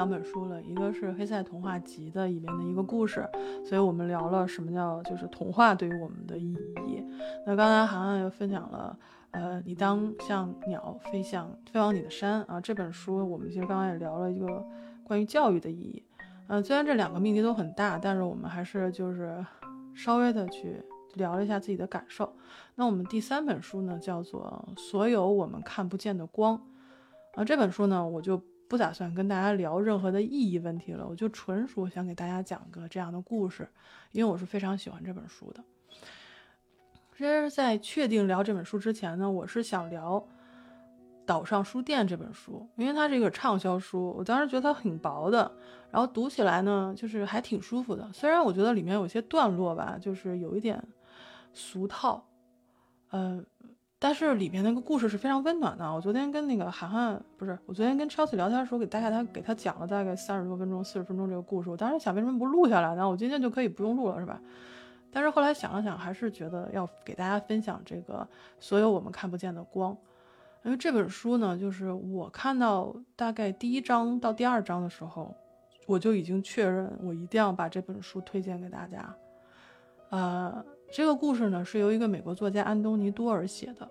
两本书了，一个是《黑塞童话集》的里面的一个故事，所以我们聊了什么叫就是童话对于我们的意义。那刚才涵涵又分享了呃你当像鸟飞向飞往你的山啊这本书，我们其实刚刚也聊了一个关于教育的意义。嗯，虽然这两个命题都很大，但是我们还是就是稍微的去聊了一下自己的感受。那我们第三本书呢，叫做《所有我们看不见的光》啊。这本书呢，我就不打算跟大家聊任何的意义问题了，我就纯属想给大家讲个这样的故事，因为我是非常喜欢这本书的。其实，在确定聊这本书之前呢，我是想聊。岛上书店这本书，因为它是一个畅销书，我当时觉得它挺薄的，然后读起来呢，就是还挺舒服的。虽然我觉得里面有些段落吧，就是有一点俗套，嗯，但是里面那个故事是非常温暖的。我昨天跟那个涵涵，不是，我昨天跟 Chelsea 聊天的时候，给大概他给他讲了大概三十多分钟、四十分钟这个故事。我当时想，为什么不录下来呢？我今天就可以不用录了，是吧？但是后来想了想，还是觉得要给大家分享这个所有我们看不见的光。因为这本书呢，就是我看到大概第一章到第二章的时候，我就已经确认我一定要把这本书推荐给大家。呃，这个故事呢是由一个美国作家安东尼多尔写的，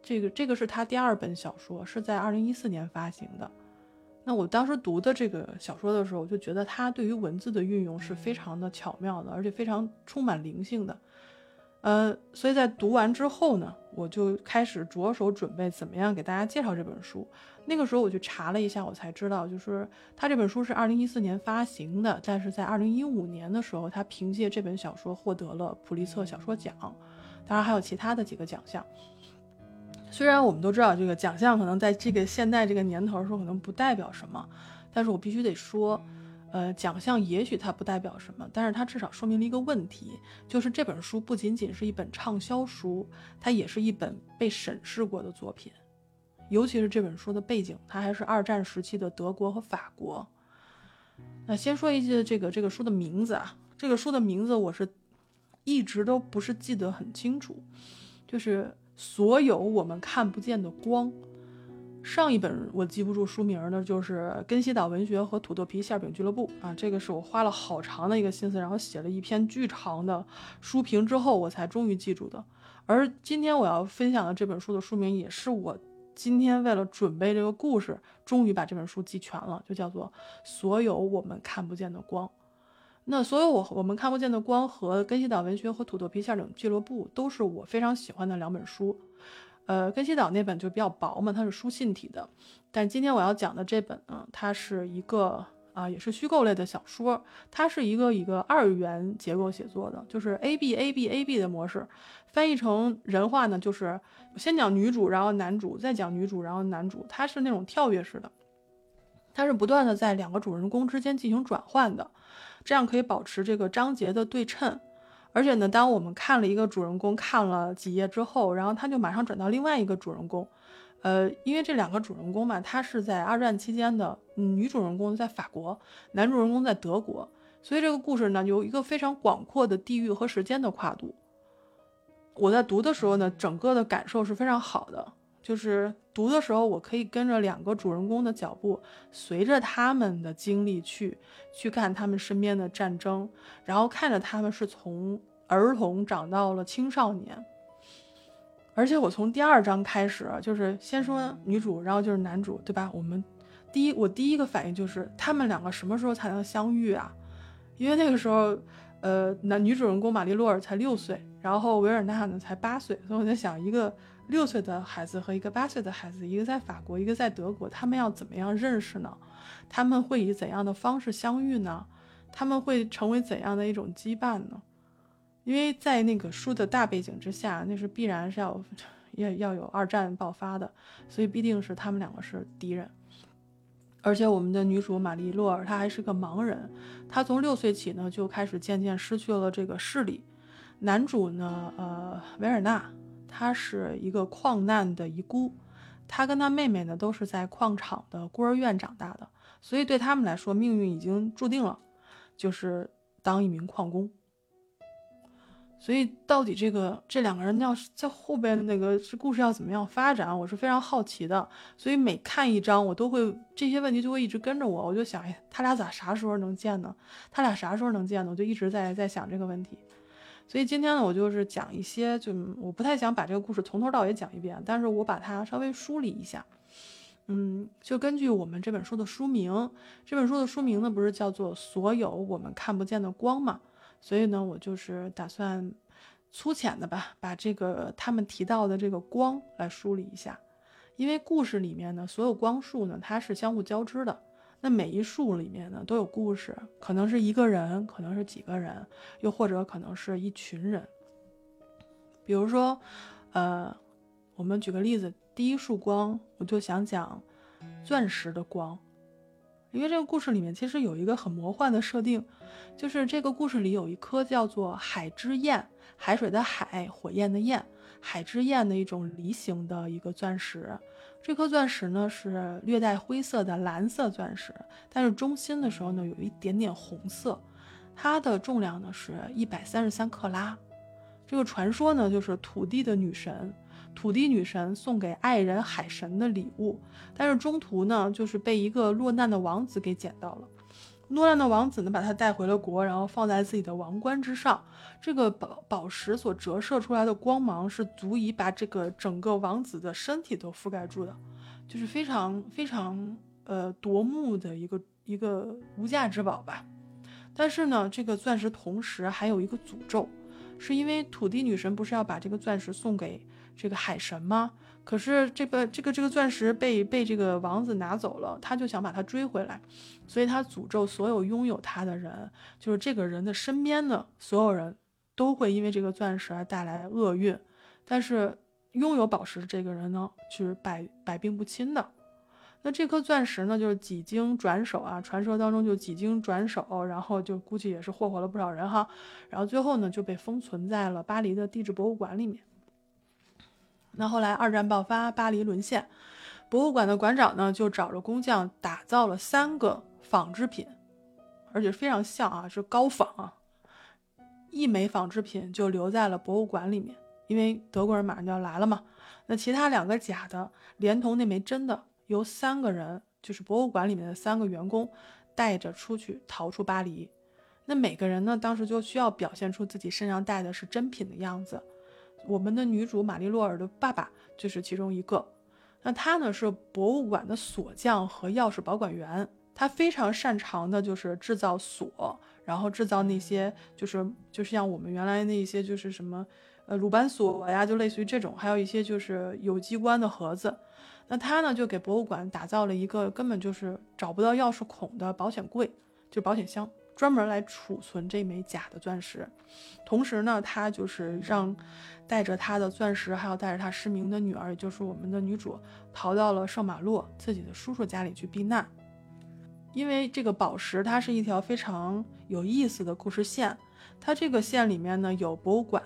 这个这个是他第二本小说，是在二零一四年发行的。那我当时读的这个小说的时候，我就觉得他对于文字的运用是非常的巧妙的，而且非常充满灵性的。呃，所以在读完之后呢，我就开始着手准备怎么样给大家介绍这本书。那个时候我去查了一下，我才知道，就是他这本书是二零一四年发行的，但是在二零一五年的时候，他凭借这本小说获得了普利策小说奖，当然还有其他的几个奖项。虽然我们都知道这个奖项可能在这个现在这个年头说可能不代表什么，但是我必须得说。呃，奖项也许它不代表什么，但是它至少说明了一个问题，就是这本书不仅仅是一本畅销书，它也是一本被审视过的作品。尤其是这本书的背景，它还是二战时期的德国和法国。那先说一句这个这个书的名字啊，这个书的名字我是一直都不是记得很清楚，就是所有我们看不见的光。上一本我记不住书名的，就是《根西岛文学和土豆皮馅饼俱乐部》啊，这个是我花了好长的一个心思，然后写了一篇巨长的书评之后，我才终于记住的。而今天我要分享的这本书的书名，也是我今天为了准备这个故事，终于把这本书记全了，就叫做《所有我们看不见的光》。那所有我我们看不见的光和《根西岛文学和土豆皮馅饼俱乐部》都是我非常喜欢的两本书。呃，根西岛那本就比较薄嘛，它是书信体的。但今天我要讲的这本呢，它是一个啊，也是虚构类的小说。它是一个一个二元结构写作的，就是 A B A B A B 的模式。翻译成人话呢，就是先讲女主，然后男主，再讲女主，然后男主。它是那种跳跃式的，它是不断的在两个主人公之间进行转换的，这样可以保持这个章节的对称。而且呢，当我们看了一个主人公看了几页之后，然后他就马上转到另外一个主人公，呃，因为这两个主人公嘛，他是在二战期间的，女主人公在法国，男主人公在德国，所以这个故事呢有一个非常广阔的地域和时间的跨度。我在读的时候呢，整个的感受是非常好的。就是读的时候，我可以跟着两个主人公的脚步，随着他们的经历去去看他们身边的战争，然后看着他们是从儿童长到了青少年。而且我从第二章开始，就是先说女主，然后就是男主，对吧？我们第一，我第一个反应就是他们两个什么时候才能相遇啊？因为那个时候，呃，男女主人公玛丽洛尔才六岁，然后维尔纳呢才八岁，所以我在想一个。六岁的孩子和一个八岁的孩子，一个在法国，一个在德国，他们要怎么样认识呢？他们会以怎样的方式相遇呢？他们会成为怎样的一种羁绊呢？因为在那个书的大背景之下，那是必然是要要要有二战爆发的，所以必定是他们两个是敌人。而且我们的女主玛丽洛尔她还是个盲人，她从六岁起呢就开始渐渐失去了这个视力。男主呢，呃，维尔纳。她是一个矿难的遗孤，她跟她妹妹呢都是在矿场的孤儿院长大的，所以对他们来说，命运已经注定了，就是当一名矿工。所以到底这个这两个人要是在后边那个是故事要怎么样发展，我是非常好奇的。所以每看一章，我都会这些问题就会一直跟着我，我就想，哎，他俩咋啥时候能见呢？他俩啥时候能见呢？我就一直在在想这个问题。所以今天呢，我就是讲一些，就我不太想把这个故事从头到尾讲一遍，但是我把它稍微梳理一下。嗯，就根据我们这本书的书名，这本书的书名呢，不是叫做《所有我们看不见的光》嘛？所以呢，我就是打算粗浅的吧，把这个他们提到的这个光来梳理一下。因为故事里面呢，所有光束呢，它是相互交织的。那每一束里面呢，都有故事，可能是一个人，可能是几个人，又或者可能是一群人。比如说，呃，我们举个例子，第一束光，我就想讲钻石的光。因为这个故事里面其实有一个很魔幻的设定，就是这个故事里有一颗叫做海之焰，海水的海，火焰的焰，海之焰的一种梨形的一个钻石。这颗钻石呢是略带灰色的蓝色钻石，但是中心的时候呢有一点点红色。它的重量呢是一百三十三克拉。这个传说呢就是土地的女神。土地女神送给爱人海神的礼物，但是中途呢，就是被一个落难的王子给捡到了。诺兰的王子呢，把他带回了国，然后放在自己的王冠之上。这个宝宝石所折射出来的光芒是足以把这个整个王子的身体都覆盖住的，就是非常非常呃夺目的一个一个无价之宝吧。但是呢，这个钻石同时还有一个诅咒，是因为土地女神不是要把这个钻石送给。这个海神吗？可是这个这个这个钻石被被这个王子拿走了，他就想把它追回来，所以他诅咒所有拥有它的人，就是这个人的身边的所有人都会因为这个钻石而带来厄运。但是拥有宝石这个人呢，就是百百病不侵的。那这颗钻石呢，就是几经转手啊，传说当中就几经转手，然后就估计也是霍霍了不少人哈。然后最后呢，就被封存在了巴黎的地质博物馆里面。那后来二战爆发，巴黎沦陷，博物馆的馆长呢就找着工匠打造了三个仿制品，而且非常像啊，是高仿啊。一枚仿制品就留在了博物馆里面，因为德国人马上就要来了嘛。那其他两个假的，连同那枚真的，由三个人，就是博物馆里面的三个员工带着出去逃出巴黎。那每个人呢，当时就需要表现出自己身上带的是真品的样子。我们的女主玛丽洛尔的爸爸就是其中一个。那他呢是博物馆的锁匠和钥匙保管员，他非常擅长的就是制造锁，然后制造那些就是就是像我们原来那些就是什么呃鲁班锁呀，就类似于这种，还有一些就是有机关的盒子。那他呢就给博物馆打造了一个根本就是找不到钥匙孔的保险柜，就保险箱。专门来储存这枚假的钻石，同时呢，他就是让带着他的钻石，还有带着他失明的女儿，也就是我们的女主，逃到了圣马洛自己的叔叔家里去避难。因为这个宝石，它是一条非常有意思的故事线。它这个线里面呢，有博物馆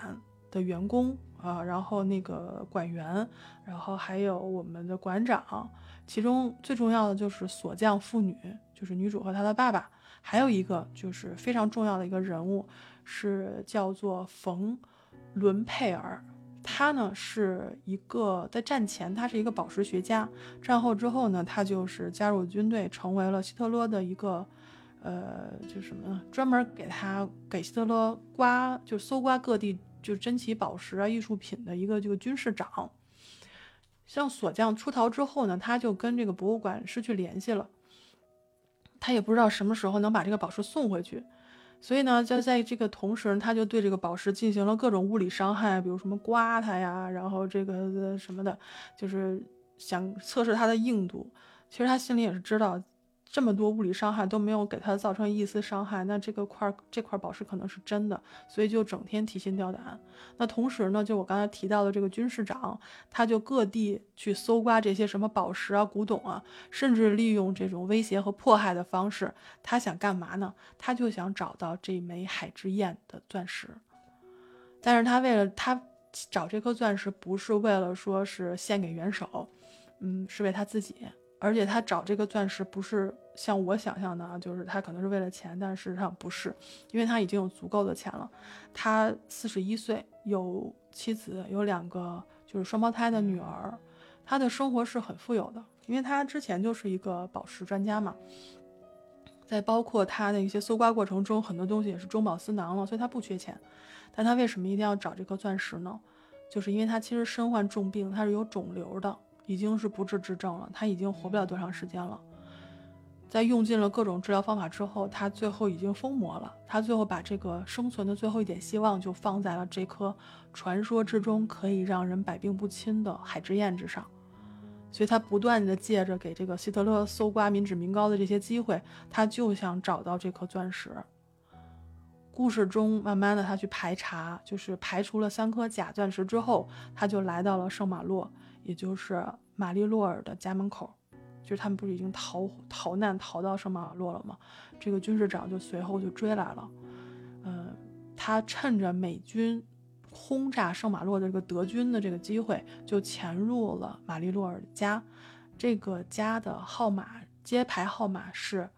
的员工啊，然后那个馆员，然后还有我们的馆长，其中最重要的就是锁匠妇女，就是女主和她的爸爸。还有一个就是非常重要的一个人物，是叫做冯伦佩尔。他呢是一个在战前，他是一个宝石学家。战后之后呢，他就是加入军队，成为了希特勒的一个，呃，就什么专门给他给希特勒刮，就搜刮各地就珍奇宝石啊、艺术品的一个这个军事长。像锁匠出逃之后呢，他就跟这个博物馆失去联系了。他也不知道什么时候能把这个宝石送回去，所以呢，就在这个同时，他就对这个宝石进行了各种物理伤害，比如什么刮它呀，然后这个什么的，就是想测试它的硬度。其实他心里也是知道。这么多物理伤害都没有给他造成一丝伤害，那这个块这块宝石可能是真的，所以就整天提心吊胆。那同时呢，就我刚才提到的这个军事长，他就各地去搜刮这些什么宝石啊、古董啊，甚至利用这种威胁和迫害的方式，他想干嘛呢？他就想找到这枚海之焰的钻石。但是他为了他找这颗钻石，不是为了说是献给元首，嗯，是为他自己。而且他找这个钻石不是像我想象的啊，就是他可能是为了钱，但事实上不是，因为他已经有足够的钱了。他四十一岁，有妻子，有两个就是双胞胎的女儿，他的生活是很富有的，因为他之前就是一个宝石专家嘛。在包括他的一些搜刮过程中，很多东西也是中饱私囊了，所以他不缺钱。但他为什么一定要找这颗钻石呢？就是因为他其实身患重病，他是有肿瘤的。已经是不治之症了，他已经活不了多长时间了。在用尽了各种治疗方法之后，他最后已经疯魔了。他最后把这个生存的最后一点希望就放在了这颗传说之中可以让人百病不侵的海之焰之上。所以，他不断的借着给这个希特勒搜刮民脂民膏的这些机会，他就想找到这颗钻石。故事中，慢慢的他去排查，就是排除了三颗假钻石之后，他就来到了圣马洛。也就是玛丽洛尔的家门口，就是他们不是已经逃逃难逃到圣马洛了吗？这个军事长就随后就追来了。嗯，他趁着美军轰炸圣马洛的这个德军的这个机会，就潜入了玛丽洛尔的家。这个家的号码街牌号码是，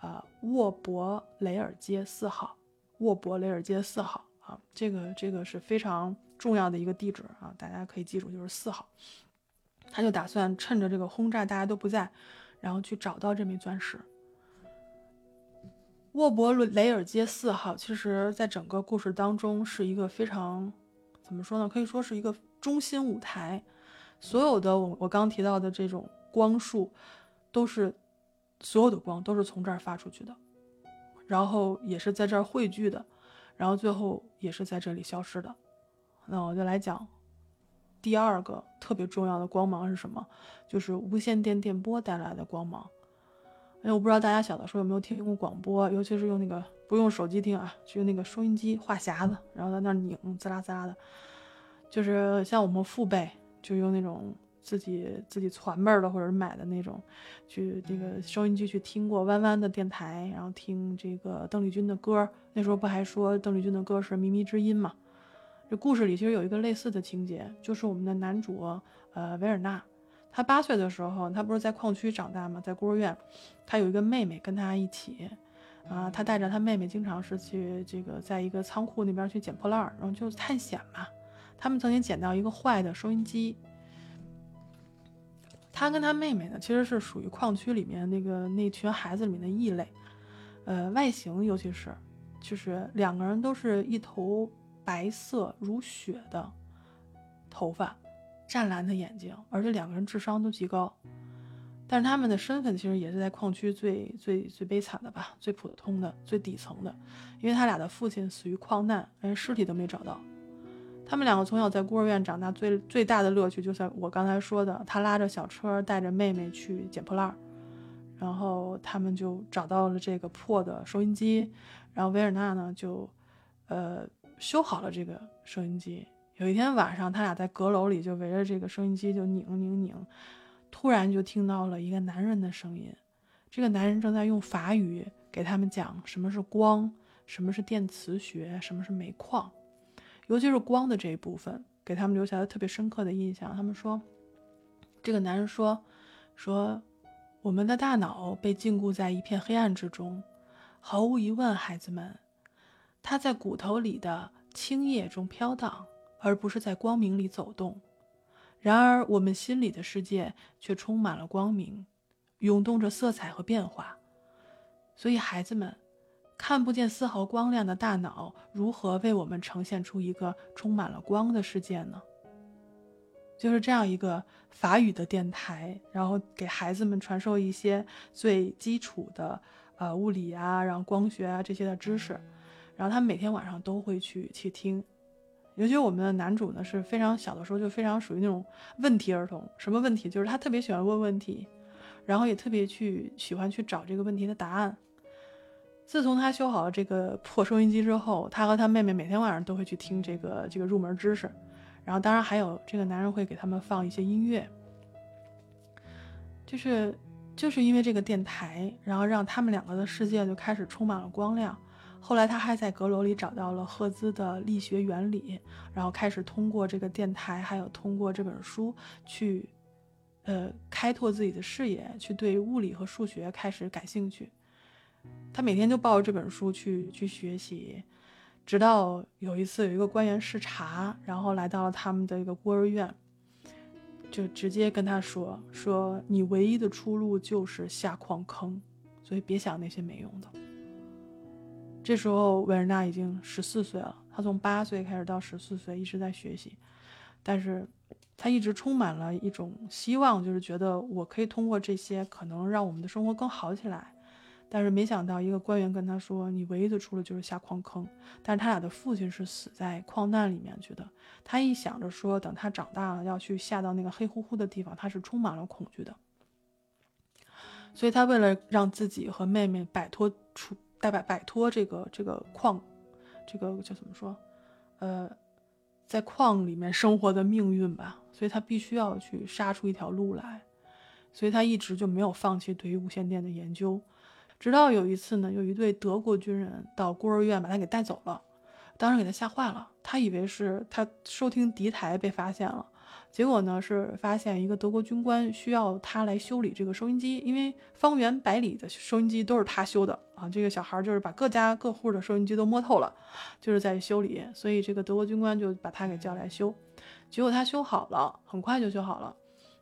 呃，沃伯雷尔街四号。沃伯雷尔街四号啊，这个这个是非常重要的一个地址啊，大家可以记住，就是四号。他就打算趁着这个轰炸大家都不在，然后去找到这枚钻石。沃伯伦雷尔街四号，其实在整个故事当中是一个非常，怎么说呢？可以说是一个中心舞台。所有的我我刚提到的这种光束，都是所有的光都是从这儿发出去的，然后也是在这儿汇聚的，然后最后也是在这里消失的。那我就来讲。第二个特别重要的光芒是什么？就是无线电电波带来的光芒。哎，我不知道大家小的时候有没有听过广播，尤其是用那个不用手机听啊，就用那个收音机话匣子，然后在那拧，滋啦滋啦的。就是像我们父辈就用那种自己自己传辈儿的或者是买的那种，去这个收音机去听过弯弯的电台，然后听这个邓丽君的歌。那时候不还说邓丽君的歌是靡靡之音嘛？这故事里其实有一个类似的情节，就是我们的男主，呃，维尔纳，他八岁的时候，他不是在矿区长大吗？在孤儿院，他有一个妹妹跟他一起，啊，他带着他妹妹经常是去这个在一个仓库那边去捡破烂儿，然后就探险嘛。他们曾经捡到一个坏的收音机。他跟他妹妹呢，其实是属于矿区里面那个那群孩子里面的异类，呃，外形尤其是，就是两个人都是一头。白色如雪的头发，湛蓝的眼睛，而且两个人智商都极高，但是他们的身份其实也是在矿区最最最悲惨的吧，最普通的、最底层的，因为他俩的父亲死于矿难，连尸体都没找到。他们两个从小在孤儿院长大，最最大的乐趣就像我刚才说的，他拉着小车带着妹妹去捡破烂儿，然后他们就找到了这个破的收音机，然后维尔纳呢就，呃。修好了这个收音机。有一天晚上，他俩在阁楼里就围着这个收音机就拧拧拧，突然就听到了一个男人的声音。这个男人正在用法语给他们讲什么是光，什么是电磁学，什么是煤矿，尤其是光的这一部分，给他们留下了特别深刻的印象。他们说，这个男人说，说我们的大脑被禁锢在一片黑暗之中，毫无疑问，孩子们。它在骨头里的青叶中飘荡，而不是在光明里走动。然而，我们心里的世界却充满了光明，涌动着色彩和变化。所以，孩子们，看不见丝毫光亮的大脑，如何为我们呈现出一个充满了光的世界呢？就是这样一个法语的电台，然后给孩子们传授一些最基础的呃物理啊，然后光学啊这些的知识。然后他每天晚上都会去去听，尤其我们的男主呢是非常小的时候就非常属于那种问题儿童。什么问题？就是他特别喜欢问问题，然后也特别去喜欢去找这个问题的答案。自从他修好了这个破收音机之后，他和他妹妹每天晚上都会去听这个这个入门知识。然后当然还有这个男人会给他们放一些音乐，就是就是因为这个电台，然后让他们两个的世界就开始充满了光亮。后来他还在阁楼里找到了赫兹的力学原理，然后开始通过这个电台，还有通过这本书去，呃，开拓自己的视野，去对物理和数学开始感兴趣。他每天就抱着这本书去去学习，直到有一次有一个官员视察，然后来到了他们的一个孤儿院，就直接跟他说：“说你唯一的出路就是下矿坑，所以别想那些没用的。”这时候维尔纳已经十四岁了，他从八岁开始到十四岁一直在学习，但是。他一直充满了一种希望，就是觉得我可以通过这些可能让我们的生活更好起来。但是没想到，一个官员跟他说：“你唯一的出路就是下矿坑。”但是他俩的父亲是死在矿难里面去的。他一想着说，等他长大了要去下到那个黑乎乎的地方，他是充满了恐惧的。所以他为了让自己和妹妹摆脱出代摆摆脱这个这个矿，这个叫怎么说？呃。在矿里面生活的命运吧，所以他必须要去杀出一条路来，所以他一直就没有放弃对于无线电的研究，直到有一次呢，有一队德国军人到孤儿院把他给带走了，当时给他吓坏了，他以为是他收听敌台被发现了。结果呢，是发现一个德国军官需要他来修理这个收音机，因为方圆百里的收音机都是他修的啊。这个小孩儿就是把各家各户的收音机都摸透了，就是在修理，所以这个德国军官就把他给叫来修。结果他修好了，很快就修好了。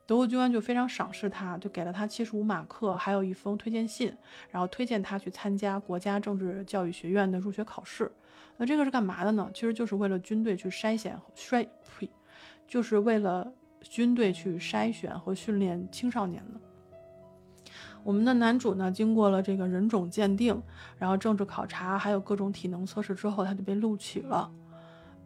德国军官就非常赏识他，就给了他七十五马克，还有一封推荐信，然后推荐他去参加国家政治教育学院的入学考试。那这个是干嘛的呢？其实就是为了军队去筛选筛呸。就是为了军队去筛选和训练青少年的。我们的男主呢，经过了这个人种鉴定，然后政治考察，还有各种体能测试之后，他就被录取了。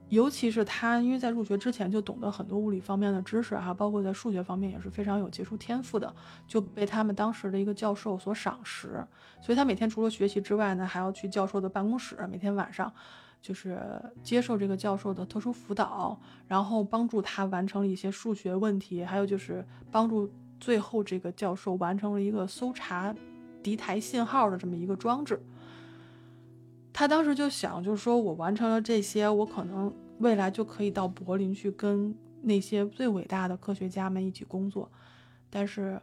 尤其是他，因为在入学之前就懂得很多物理方面的知识哈，包括在数学方面也是非常有杰出天赋的，就被他们当时的一个教授所赏识。所以他每天除了学习之外呢，还要去教授的办公室，每天晚上。就是接受这个教授的特殊辅导，然后帮助他完成了一些数学问题，还有就是帮助最后这个教授完成了一个搜查敌台信号的这么一个装置。他当时就想，就是说我完成了这些，我可能未来就可以到柏林去跟那些最伟大的科学家们一起工作，但是。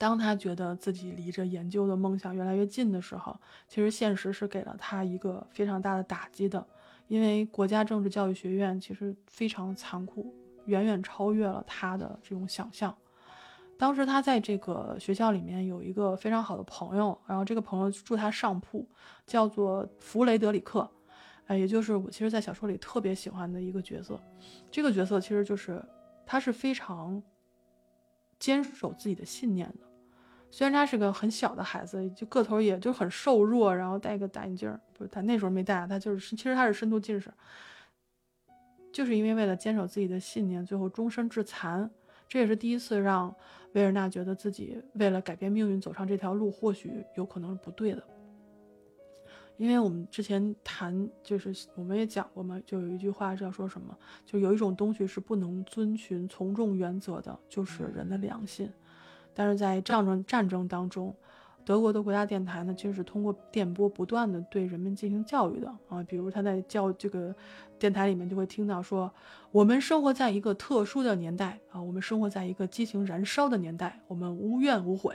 当他觉得自己离着研究的梦想越来越近的时候，其实现实是给了他一个非常大的打击的，因为国家政治教育学院其实非常残酷，远远超越了他的这种想象。当时他在这个学校里面有一个非常好的朋友，然后这个朋友住他上铺，叫做弗雷德里克，哎，也就是我其实，在小说里特别喜欢的一个角色。这个角色其实就是他是非常坚守自己的信念的。虽然他是个很小的孩子，就个头也就很瘦弱，然后戴个大眼镜不是他那时候没戴，他就是其实他是深度近视，就是因为为了坚守自己的信念，最后终身致残。这也是第一次让维尔纳觉得自己为了改变命运走上这条路，或许有可能是不对的。因为我们之前谈，就是我们也讲过嘛，就有一句话是要说什么，就有一种东西是不能遵循从众原则的，就是人的良心。但是在战争战争当中，德国的国家电台呢，其实是通过电波不断的对人们进行教育的啊。比如他在教这个电台里面就会听到说，我们生活在一个特殊的年代啊，我们生活在一个激情燃烧的年代，我们无怨无悔，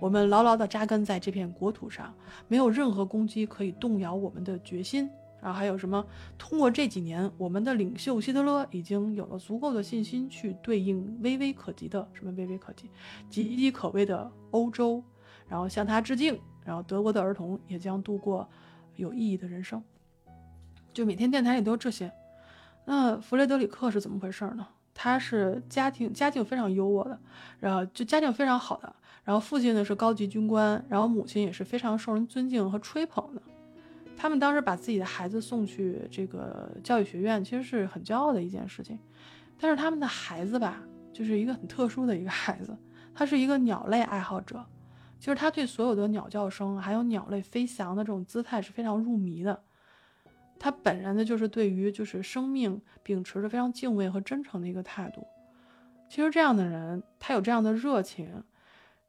我们牢牢地扎根在这片国土上，没有任何攻击可以动摇我们的决心。然后还有什么？通过这几年，我们的领袖希特勒已经有了足够的信心去对应微微可及的什么微微可及、岌岌可危的欧洲，然后向他致敬。然后德国的儿童也将度过有意义的人生。就每天电台里都这些。那弗雷德里克是怎么回事呢？他是家庭家境非常优渥的，然后就家境非常好的。然后父亲呢是高级军官，然后母亲也是非常受人尊敬和吹捧的。他们当时把自己的孩子送去这个教育学院，其实是很骄傲的一件事情。但是他们的孩子吧，就是一个很特殊的一个孩子，他是一个鸟类爱好者，就是他对所有的鸟叫声，还有鸟类飞翔的这种姿态是非常入迷的。他本人呢，就是对于就是生命秉持着非常敬畏和真诚的一个态度。其实这样的人，他有这样的热情，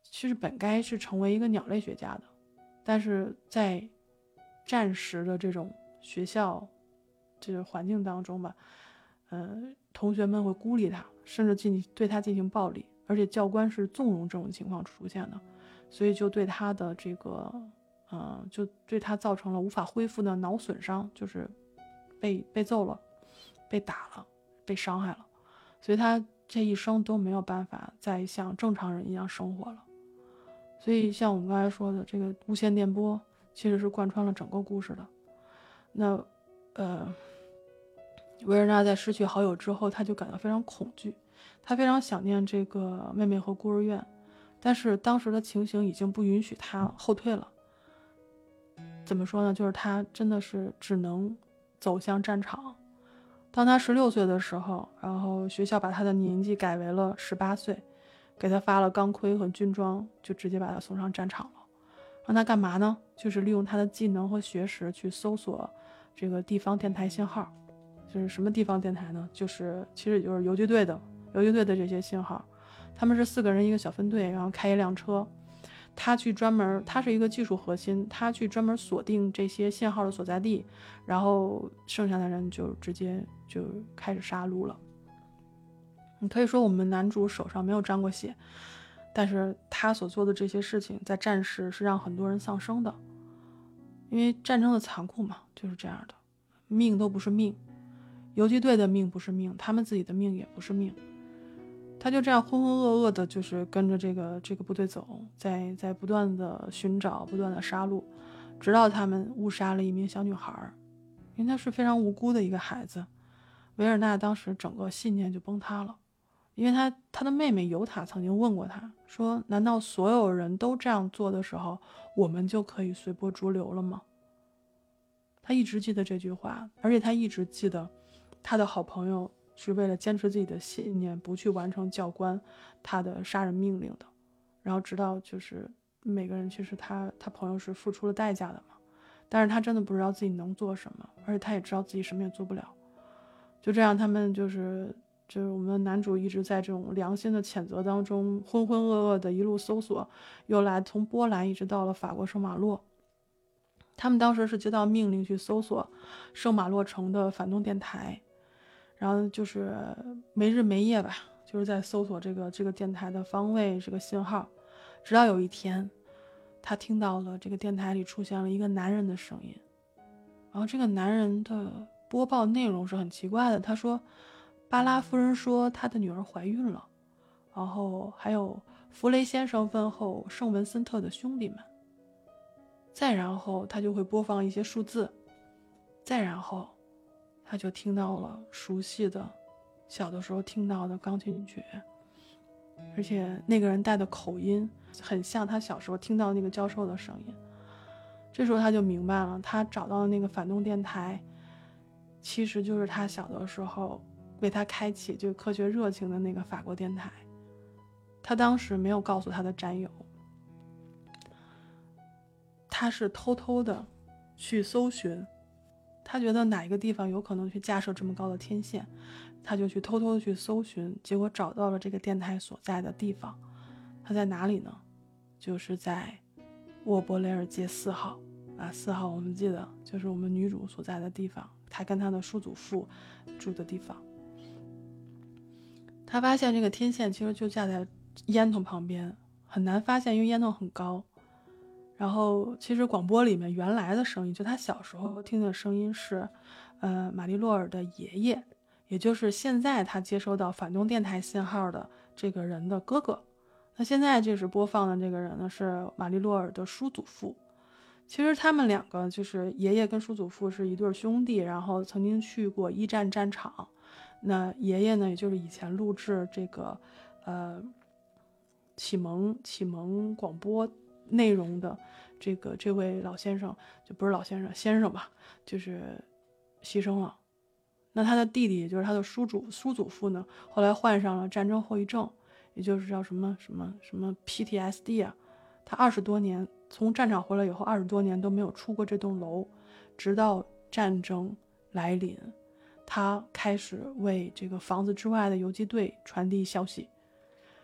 其实本该是成为一个鸟类学家的，但是在。战时的这种学校，这个环境当中吧，呃，同学们会孤立他，甚至进对他进行暴力，而且教官是纵容这种情况出现的，所以就对他的这个，嗯，就对他造成了无法恢复的脑损伤，就是被被揍了，被打了，被伤害了，所以他这一生都没有办法再像正常人一样生活了。所以像我们刚才说的，这个无线电波其实是贯穿了整个故事的。那，呃，维尔纳在失去好友之后，他就感到非常恐惧。他非常想念这个妹妹和孤儿院，但是当时的情形已经不允许他后退了。怎么说呢？就是他真的是只能走向战场。当他十六岁的时候，然后学校把他的年纪改为了十八岁，给他发了钢盔和军装，就直接把他送上战场了。让他干嘛呢？就是利用他的技能和学识去搜索这个地方电台信号。就是什么地方电台呢？就是其实也就是游击队的。游击队的这些信号，他们是四个人一个小分队，然后开一辆车，他去专门，他是一个技术核心，他去专门锁定这些信号的所在地，然后剩下的人就直接就开始杀戮了。你可以说我们男主手上没有沾过血，但是他所做的这些事情在战时是让很多人丧生的，因为战争的残酷嘛，就是这样的，命都不是命，游击队的命不是命，他们自己的命也不是命。他就这样浑浑噩噩的，就是跟着这个这个部队走，在在不断的寻找，不断的杀戮，直到他们误杀了一名小女孩，因为她是非常无辜的一个孩子。维尔纳当时整个信念就崩塌了，因为他他的妹妹尤塔曾经问过他说：“难道所有人都这样做的时候，我们就可以随波逐流了吗？”他一直记得这句话，而且他一直记得他的好朋友。是为了坚持自己的信念，不去完成教官他的杀人命令的，然后直到就是每个人其实他他朋友是付出了代价的嘛，但是他真的不知道自己能做什么，而且他也知道自己什么也做不了，就这样他们就是就是我们的男主一直在这种良心的谴责当中浑浑噩噩的一路搜索，又来从波兰一直到了法国圣马洛，他们当时是接到命令去搜索圣马洛城的反动电台。然后就是没日没夜吧，就是在搜索这个这个电台的方位、这个信号，直到有一天，他听到了这个电台里出现了一个男人的声音。然后这个男人的播报内容是很奇怪的，他说：“巴拉夫人说她的女儿怀孕了，然后还有弗雷先生问候圣文森特的兄弟们。”再然后他就会播放一些数字，再然后。他就听到了熟悉的，小的时候听到的钢琴曲，而且那个人带的口音很像他小时候听到那个教授的声音。这时候他就明白了，他找到的那个反动电台，其实就是他小的时候为他开启就科学热情的那个法国电台。他当时没有告诉他的战友，他是偷偷的去搜寻。他觉得哪一个地方有可能去架设这么高的天线，他就去偷偷的去搜寻，结果找到了这个电台所在的地方。他在哪里呢？就是在沃伯雷尔街四号啊，四号我们记得就是我们女主所在的地方，她跟她的叔祖父住的地方。他发现这个天线其实就架在烟囱旁边，很难发现，因为烟囱很高。然后，其实广播里面原来的声音，就他小时候听的声音是，呃，玛丽洛尔的爷爷，也就是现在他接收到反动电台信号的这个人的哥哥。那现在这是播放的这个人呢，是玛丽洛尔的叔祖父。其实他们两个就是爷爷跟叔祖父是一对兄弟，然后曾经去过一战战场。那爷爷呢，也就是以前录制这个，呃，启蒙启蒙广播。内容的这个这位老先生就不是老先生先生吧，就是牺牲了。那他的弟弟，也就是他的叔祖叔祖父呢，后来患上了战争后遗症，也就是叫什么什么什么 PTSD 啊。他二十多年从战场回来以后，二十多年都没有出过这栋楼，直到战争来临，他开始为这个房子之外的游击队传递消息。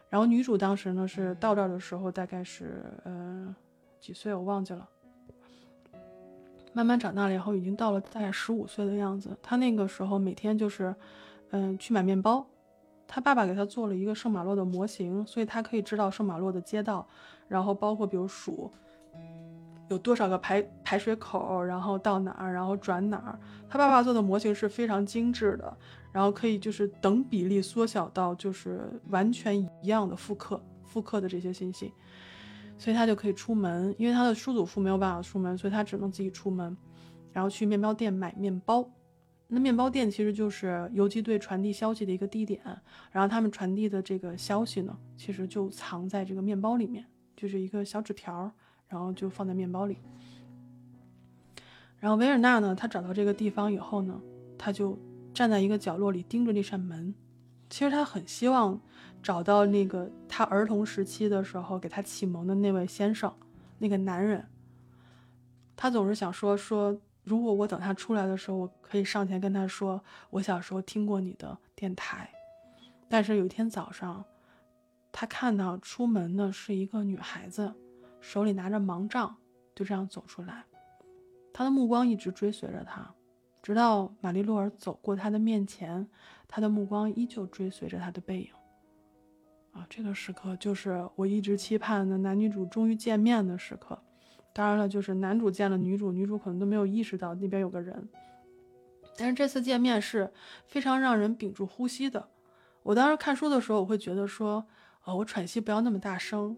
然后女主当时呢是到这儿的时候大概是呃几岁我忘记了，慢慢长大了以后已经到了大概十五岁的样子。她那个时候每天就是，嗯去买面包，他爸爸给他做了一个圣马洛的模型，所以他可以知道圣马洛的街道，然后包括比如数有多少个排排水口，然后到哪儿，然后转哪儿。他爸爸做的模型是非常精致的，然后可以就是等比例缩小到就是完全一样的复刻复刻的这些信息，所以他就可以出门，因为他的叔祖父没有办法出门，所以他只能自己出门，然后去面包店买面包。那面包店其实就是游击队传递消息的一个地点，然后他们传递的这个消息呢，其实就藏在这个面包里面，就是一个小纸条，然后就放在面包里。然后维尔纳呢，他找到这个地方以后呢，他就站在一个角落里盯着那扇门。其实他很希望找到那个他儿童时期的时候给他启蒙的那位先生，那个男人。他总是想说说。如果我等他出来的时候，我可以上前跟他说，我小时候听过你的电台。但是有一天早上，他看到出门的是一个女孩子，手里拿着盲杖，就这样走出来。他的目光一直追随着他，直到玛丽洛尔走过他的面前，他的目光依旧追随着他的背影。啊，这个时刻就是我一直期盼的男女主终于见面的时刻。当然了，就是男主见了女主，女主可能都没有意识到那边有个人。但是这次见面是非常让人屏住呼吸的。我当时看书的时候，我会觉得说，呃，我喘息不要那么大声，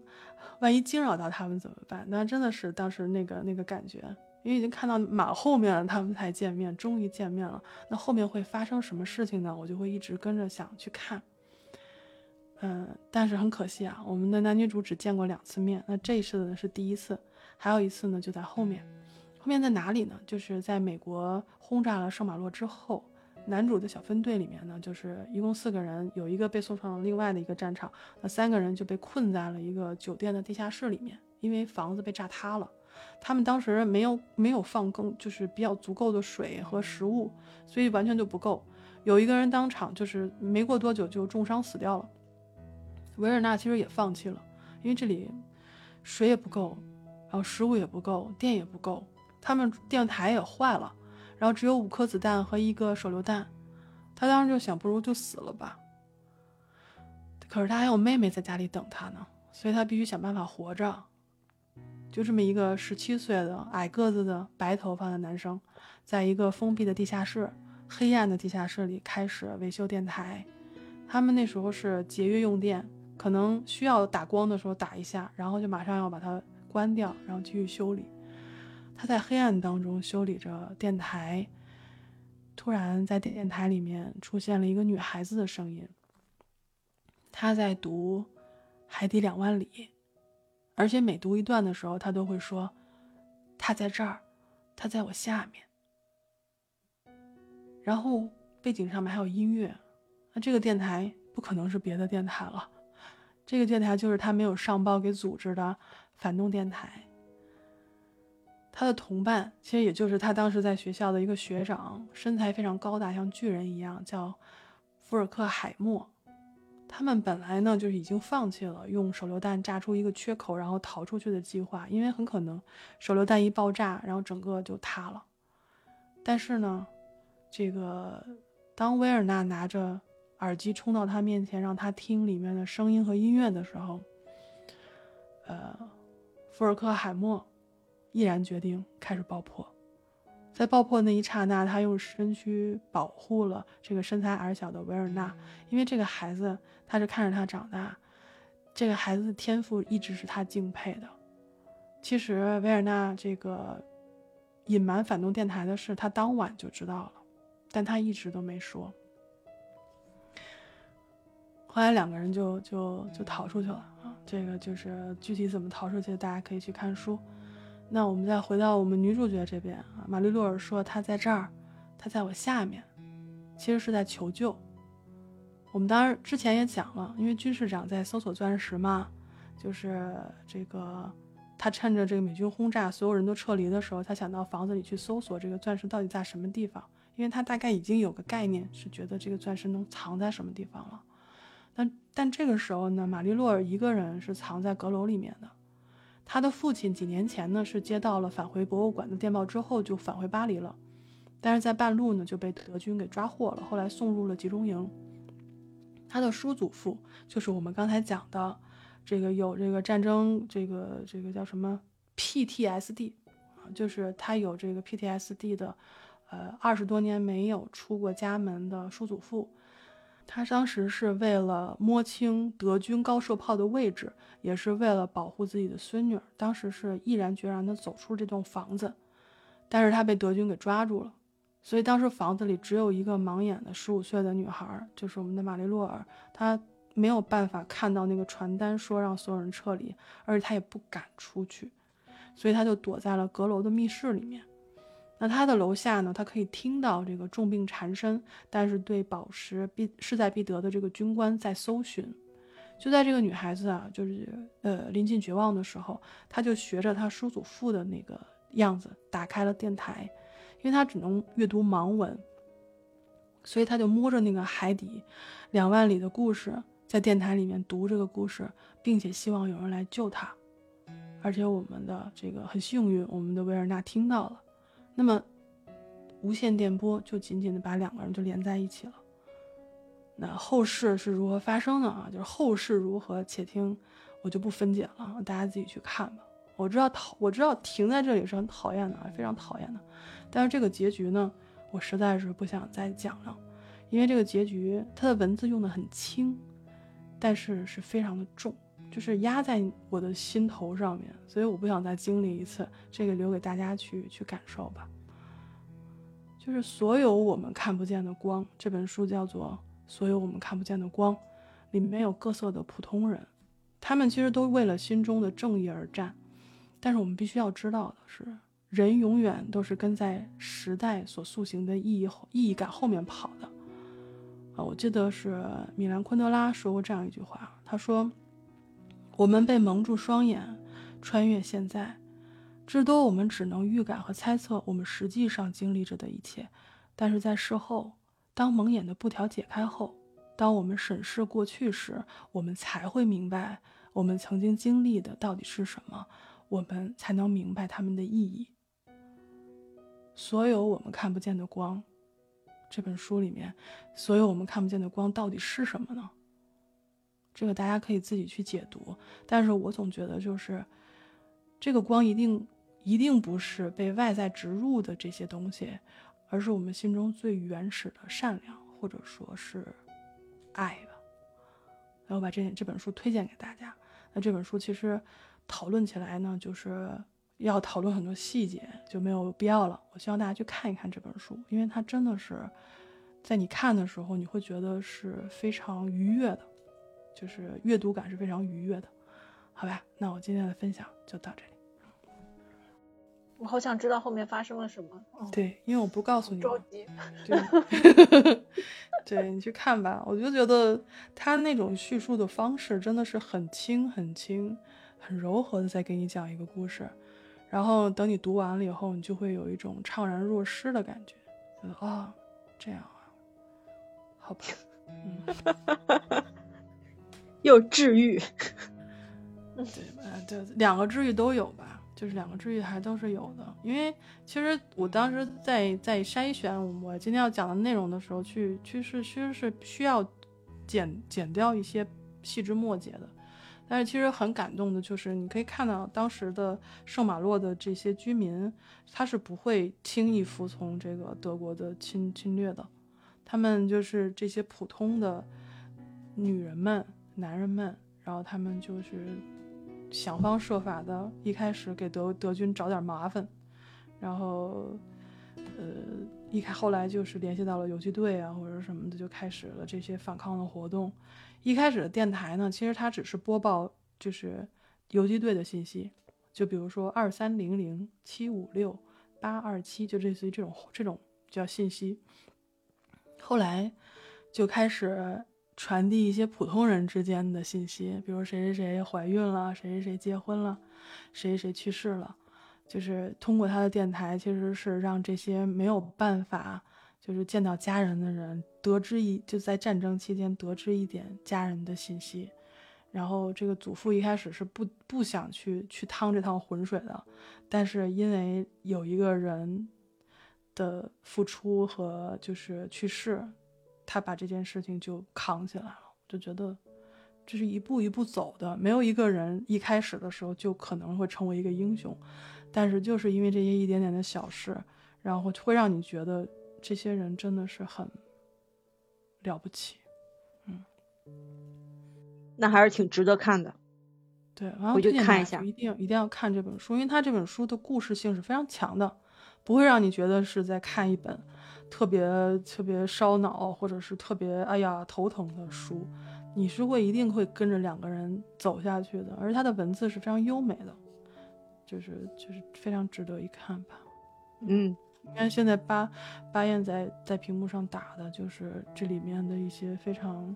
万一惊扰到他们怎么办？那真的是当时那个那个感觉，因为已经看到马后面了，他们才见面，终于见面了。那后面会发生什么事情呢？我就会一直跟着想去看。嗯，但是很可惜啊，我们的男女主只见过两次面，那这一次呢是第一次。还有一次呢，就在后面，后面在哪里呢？就是在美国轰炸了圣马洛之后，男主的小分队里面呢，就是一共四个人，有一个被送上了另外的一个战场，那三个人就被困在了一个酒店的地下室里面，因为房子被炸塌了，他们当时没有没有放更就是比较足够的水和食物，所以完全就不够，有一个人当场就是没过多久就重伤死掉了，维尔纳其实也放弃了，因为这里水也不够。然后食物也不够，电也不够，他们电台也坏了，然后只有五颗子弹和一个手榴弹，他当时就想，不如就死了吧。可是他还有妹妹在家里等他呢，所以他必须想办法活着。就这么一个十七岁的矮个子的白头发的男生，在一个封闭的地下室、黑暗的地下室里开始维修电台。他们那时候是节约用电，可能需要打光的时候打一下，然后就马上要把它。关掉，然后继续修理。他在黑暗当中修理着电台，突然在电台里面出现了一个女孩子的声音。她在读《海底两万里》，而且每读一段的时候，她都会说：“他在这儿，他在我下面。”然后背景上面还有音乐。那这个电台不可能是别的电台了，这个电台就是他没有上报给组织的。反动电台，他的同伴其实也就是他当时在学校的一个学长，身材非常高大，像巨人一样，叫福尔克海默。他们本来呢就是已经放弃了用手榴弹炸出一个缺口然后逃出去的计划，因为很可能手榴弹一爆炸，然后整个就塌了。但是呢，这个当威尔纳拿着耳机冲到他面前，让他听里面的声音和音乐的时候，呃。福尔克海默毅然决定开始爆破，在爆破那一刹那，他用身躯保护了这个身材矮小的维尔纳，因为这个孩子他是看着他长大，这个孩子的天赋一直是他敬佩的。其实维尔纳这个隐瞒反动电台的事，他当晚就知道了，但他一直都没说。后来两个人就就就逃出去了啊，这个就是具体怎么逃出去，大家可以去看书。那我们再回到我们女主角这边啊，玛丽洛尔说她在这儿，她在我下面，其实是在求救。我们当然之前也讲了，因为军事长在搜索钻石嘛，就是这个他趁着这个美军轰炸，所有人都撤离的时候，他想到房子里去搜索这个钻石到底在什么地方，因为他大概已经有个概念，是觉得这个钻石能藏在什么地方了。但但这个时候呢，玛丽洛尔一个人是藏在阁楼里面的。他的父亲几年前呢是接到了返回博物馆的电报之后就返回巴黎了，但是在半路呢就被德军给抓获了，后来送入了集中营。他的叔祖父就是我们刚才讲的这个有这个战争这个这个叫什么 PTSD 啊，就是他有这个 PTSD 的，呃，二十多年没有出过家门的叔祖父。他当时是为了摸清德军高射炮的位置，也是为了保护自己的孙女，当时是毅然决然地走出这栋房子，但是他被德军给抓住了，所以当时房子里只有一个盲眼的十五岁的女孩，就是我们的玛丽洛尔，她没有办法看到那个传单说让所有人撤离，而且她也不敢出去，所以她就躲在了阁楼的密室里面。那他的楼下呢？他可以听到这个重病缠身，但是对宝石必势在必得的这个军官在搜寻。就在这个女孩子啊，就是呃临近绝望的时候，他就学着他叔祖父的那个样子，打开了电台，因为他只能阅读盲文，所以他就摸着那个海底两万里的故事，在电台里面读这个故事，并且希望有人来救他。而且我们的这个很幸运，我们的维尔纳听到了。那么，无线电波就紧紧的把两个人就连在一起了。那后事是如何发生的啊？就是后事如何，且听我就不分解了，大家自己去看吧。我知道讨，我知道停在这里是很讨厌的啊，非常讨厌的。但是这个结局呢，我实在是不想再讲了，因为这个结局它的文字用的很轻，但是是非常的重。就是压在我的心头上面，所以我不想再经历一次。这个留给大家去去感受吧。就是所有我们看不见的光，这本书叫做《所有我们看不见的光》，里面有各色的普通人，他们其实都为了心中的正义而战。但是我们必须要知道的是，人永远都是跟在时代所塑形的意义意义感后面跑的。啊，我记得是米兰昆德拉说过这样一句话，他说。我们被蒙住双眼，穿越现在，至多我们只能预感和猜测我们实际上经历着的一切。但是在事后，当蒙眼的布条解开后，当我们审视过去时，我们才会明白我们曾经经历的到底是什么，我们才能明白它们的意义。所有我们看不见的光，这本书里面，所有我们看不见的光到底是什么呢？这个大家可以自己去解读，但是我总觉得就是，这个光一定一定不是被外在植入的这些东西，而是我们心中最原始的善良，或者说是爱吧。然后把这这本书推荐给大家。那这本书其实讨论起来呢，就是要讨论很多细节，就没有必要了。我希望大家去看一看这本书，因为它真的是在你看的时候，你会觉得是非常愉悦的。就是阅读感是非常愉悦的，好吧？那我今天的分享就到这里。我好想知道后面发生了什么。对，因为我不告诉你。着急。对，对你去看吧。我就觉得他那种叙述的方式真的是很轻、很轻、很柔和的在给你讲一个故事，然后等你读完了以后，你就会有一种怅然若失的感觉，觉得啊，这样啊，好吧，嗯。又治愈，对，呃，对，两个治愈都有吧，就是两个治愈还都是有的。因为其实我当时在在筛选我今天要讲的内容的时候，去去是其实是需要剪剪掉一些细枝末节的。但是其实很感动的就是，你可以看到当时的圣马洛的这些居民，他是不会轻易服从这个德国的侵侵略的，他们就是这些普通的女人们。男人们，然后他们就是想方设法的，一开始给德德军找点麻烦，然后，呃，一开后来就是联系到了游击队啊，或者什么的，就开始了这些反抗的活动。一开始的电台呢，其实它只是播报就是游击队的信息，就比如说二三零零七五六八二七，就类似于这种这种叫信息。后来就开始。传递一些普通人之间的信息，比如谁谁谁怀孕了，谁谁谁结婚了，谁谁谁去世了，就是通过他的电台，其实是让这些没有办法就是见到家人的人得知一就在战争期间得知一点家人的信息。然后这个祖父一开始是不不想去去趟这趟浑水的，但是因为有一个人的付出和就是去世。他把这件事情就扛起来了，就觉得这是一步一步走的，没有一个人一开始的时候就可能会成为一个英雄，但是就是因为这些一点点的小事，然后会让你觉得这些人真的是很了不起，嗯，那还是挺值得看的。对，然后回去看一下一定一定要看这本书，因为它这本书的故事性是非常强的，不会让你觉得是在看一本特别特别烧脑或者是特别哎呀头疼的书，你是会一定会跟着两个人走下去的，而他的文字是非常优美的，就是就是非常值得一看吧。嗯，你看现在巴巴彦在在屏幕上打的就是这里面的一些非常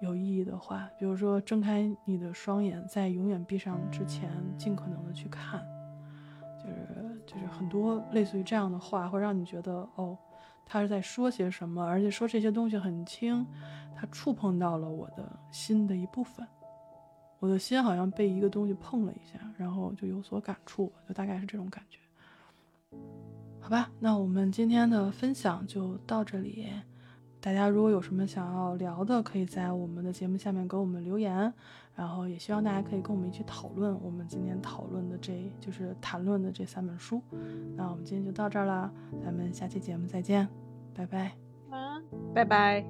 有意义的话，比如说睁开你的双眼，在永远闭上之前，尽可能的去看，就是就是很多类似于这样的话，会让你觉得哦，他是在说些什么，而且说这些东西很轻，他触碰到了我的心的一部分，我的心好像被一个东西碰了一下，然后就有所感触，就大概是这种感觉。好吧，那我们今天的分享就到这里。大家如果有什么想要聊的，可以在我们的节目下面给我们留言，然后也希望大家可以跟我们一起讨论我们今天讨论的这就是谈论的这三本书。那我们今天就到这儿啦，咱们下期节目再见，拜拜。晚安。拜拜。